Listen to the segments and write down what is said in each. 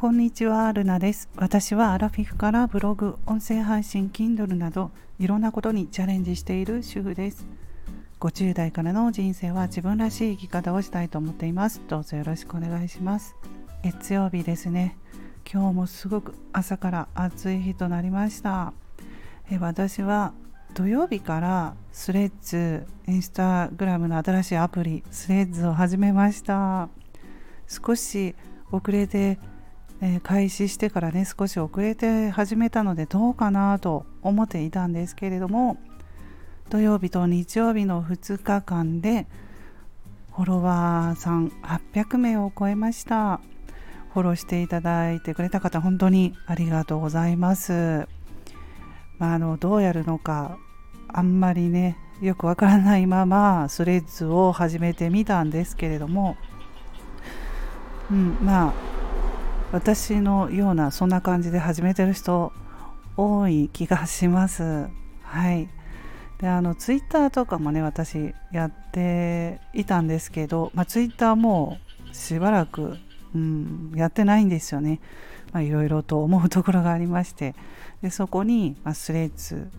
こんにちは、ルナです。私はアラフィフからブログ、音声配信、Kindle などいろんなことにチャレンジしている主婦です。50代からの人生は自分らしい生き方をしたいと思っています。どうぞよろしくお願いします。月曜日ですね。今日もすごく朝から暑い日となりました。え私は土曜日からスレッズ、インスタグラムの新しいアプリ、スレッズを始めました。少し遅れてえー、開始してからね少し遅れて始めたのでどうかなと思っていたんですけれども土曜日と日曜日の2日間でフォロワーさん800名を超えました。フォローしていただいてくれた方本当にありがとうございます、まあ、あのどうやるのかあんまりねよくわからないままスレッズを始めてみたんですけれども、うん、まあ私のようなそんな感じで始めてる人多い気がします。はい。であのツイッターとかもね私やっていたんですけど、まあ、ツイッターもしばらく、うん、やってないんですよね。いろいろと思うところがありまして。でそこに、まあ、スレッズ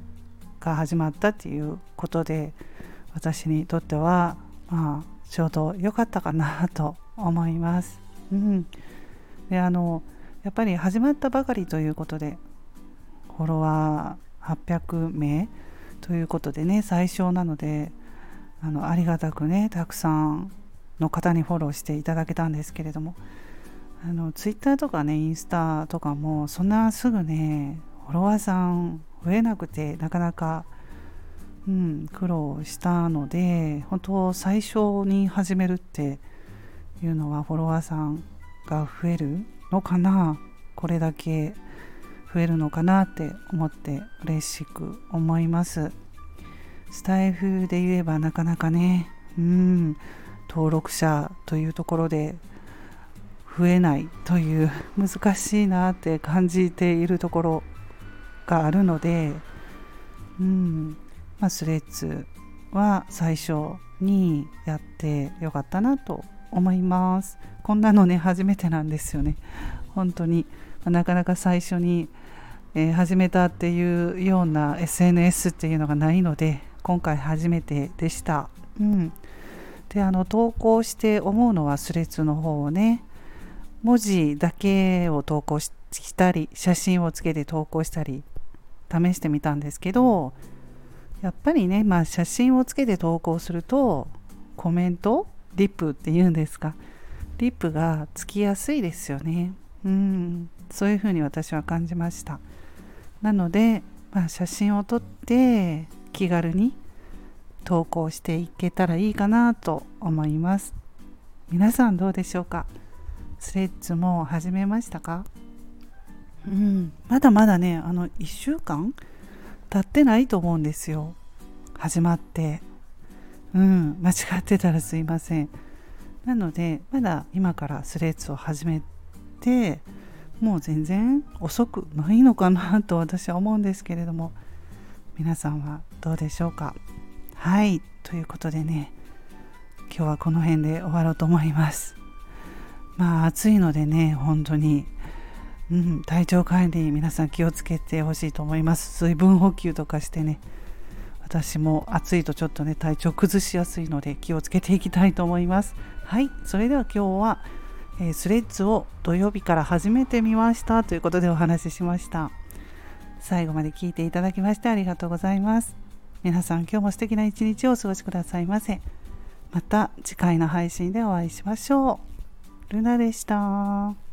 が始まったっていうことで私にとってはまあちょうど良かったかなと思います。うん。であのやっぱり始まったばかりということでフォロワー800名ということでね最小なのであのありがたくねたくさんの方にフォローしていただけたんですけれどもあのツイッターとかねインスタとかもそんなすぐねフォロワーさん増えなくてなかなか、うん、苦労したので本当最初に始めるっていうのはフォロワーさんが増えるのかなこれだけ増えるのかなって思って嬉しく思います。スタイフで言えばなかなかねうん登録者というところで増えないという難しいなって感じているところがあるのでうんまあスレッズは最初にやってよかったなと思います。こんなのね初めてなんですよね。本当に。なかなか最初に、えー、始めたっていうような SNS っていうのがないので今回初めてでした、うん、であの投稿して思うのはスレッズの方をね文字だけを投稿したり写真をつけて投稿したり試してみたんですけどやっぱりね、まあ、写真をつけて投稿するとコメントリップっていうんですか？リップがつきやすいですよね。うん。そういうふうに私は感じました。なので、まあ、写真を撮って気軽に投稿していけたらいいかなと思います。皆さんどうでしょうか？スレッズも始めましたか？うん。まだまだねあの1週間経ってないと思うんですよ。始まって。うん間違ってたらすいません。なのでまだ今からスレッズを始めてもう全然遅くないのかなと私は思うんですけれども皆さんはどうでしょうか？はいということでね今日はこの辺で終わろうと思います。まあ暑いのでね本当に。うん、体調管理皆さん気をつけてほしいと思います。水分補給とかしてね私も暑いとちょっとね体調崩しやすいので気をつけていきたいと思います。はいそれでは今日は、えー、スレッズを土曜日から始めてみましたということでお話ししました。最後まで聞いていただきましてありがとうございます。皆さん今日も素敵な一日をお過ごしくださいませ。また次回の配信でお会いしましょう。ルナでした。